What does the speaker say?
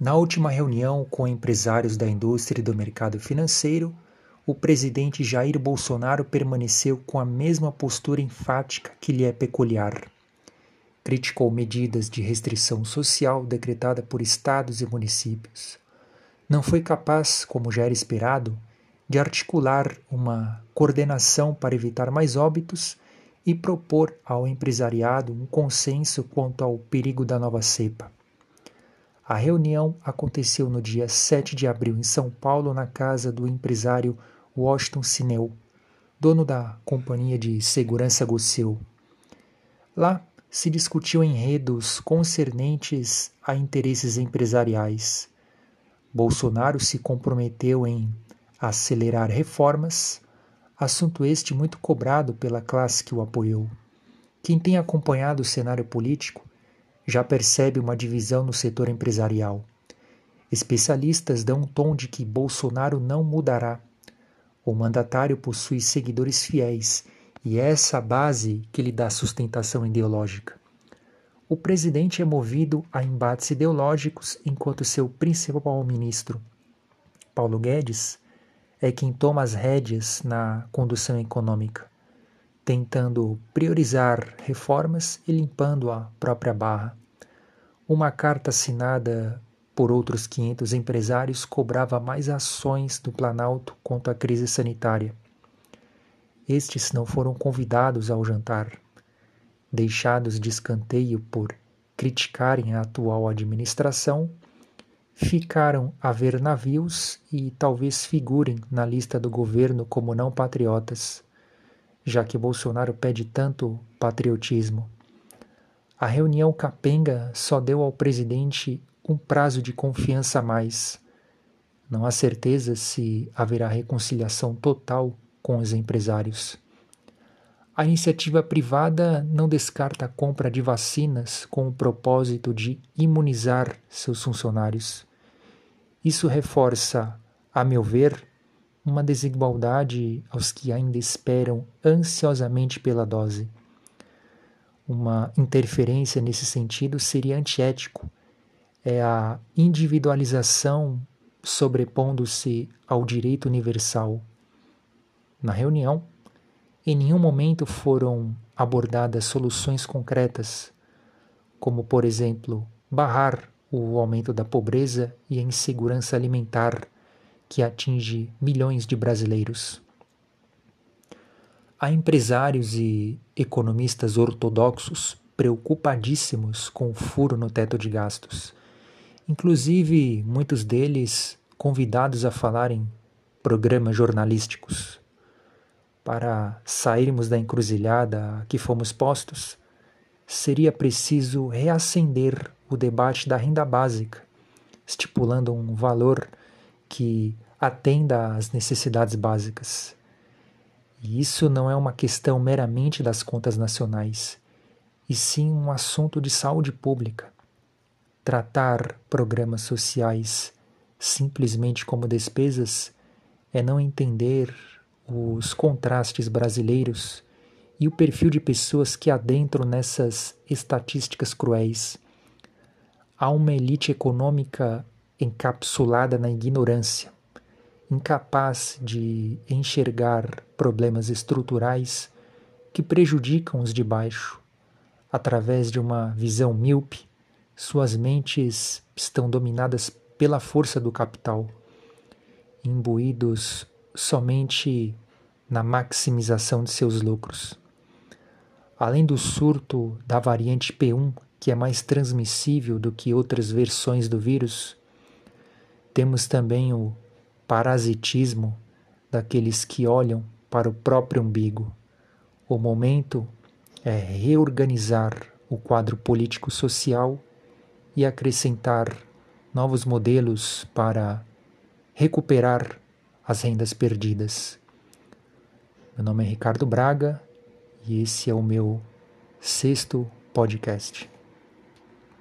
Na última reunião com empresários da indústria e do mercado financeiro, o presidente Jair Bolsonaro permaneceu com a mesma postura enfática que lhe é peculiar. Criticou medidas de restrição social decretada por estados e municípios. Não foi capaz, como já era esperado, de articular uma coordenação para evitar mais óbitos e propor ao empresariado um consenso quanto ao perigo da nova cepa. A reunião aconteceu no dia 7 de abril em São Paulo, na casa do empresário Washington Sinel, dono da companhia de segurança Gosseu. Lá se discutiu enredos concernentes a interesses empresariais. Bolsonaro se comprometeu em acelerar reformas, assunto este muito cobrado pela classe que o apoiou. Quem tem acompanhado o cenário político já percebe uma divisão no setor empresarial. Especialistas dão um tom de que Bolsonaro não mudará. O mandatário possui seguidores fiéis e é essa base que lhe dá sustentação ideológica. O presidente é movido a embates ideológicos enquanto seu principal ministro, Paulo Guedes, é quem toma as rédeas na condução econômica tentando priorizar reformas e limpando a própria barra. Uma carta assinada por outros 500 empresários cobrava mais ações do Planalto quanto à crise sanitária. Estes não foram convidados ao jantar, deixados de escanteio por criticarem a atual administração, ficaram a ver navios e talvez figurem na lista do governo como não patriotas já que Bolsonaro pede tanto patriotismo. A reunião capenga só deu ao presidente um prazo de confiança a mais. Não há certeza se haverá reconciliação total com os empresários. A iniciativa privada não descarta a compra de vacinas com o propósito de imunizar seus funcionários. Isso reforça, a meu ver, uma desigualdade aos que ainda esperam ansiosamente pela dose. Uma interferência nesse sentido seria antiético. É a individualização sobrepondo-se ao direito universal. Na reunião, em nenhum momento foram abordadas soluções concretas, como, por exemplo, barrar o aumento da pobreza e a insegurança alimentar que atinge milhões de brasileiros. Há empresários e economistas ortodoxos preocupadíssimos com o furo no teto de gastos, inclusive muitos deles convidados a falar em programas jornalísticos. Para sairmos da encruzilhada a que fomos postos, seria preciso reacender o debate da renda básica, estipulando um valor que atenda às necessidades básicas. E isso não é uma questão meramente das contas nacionais, e sim um assunto de saúde pública. Tratar programas sociais simplesmente como despesas é não entender os contrastes brasileiros e o perfil de pessoas que adentram nessas estatísticas cruéis. Há uma elite econômica encapsulada na ignorância, incapaz de enxergar problemas estruturais que prejudicam os de baixo. Através de uma visão míope, suas mentes estão dominadas pela força do capital, imbuídos somente na maximização de seus lucros. Além do surto da variante P1, que é mais transmissível do que outras versões do vírus, temos também o parasitismo daqueles que olham para o próprio umbigo. O momento é reorganizar o quadro político-social e acrescentar novos modelos para recuperar as rendas perdidas. Meu nome é Ricardo Braga e esse é o meu sexto podcast.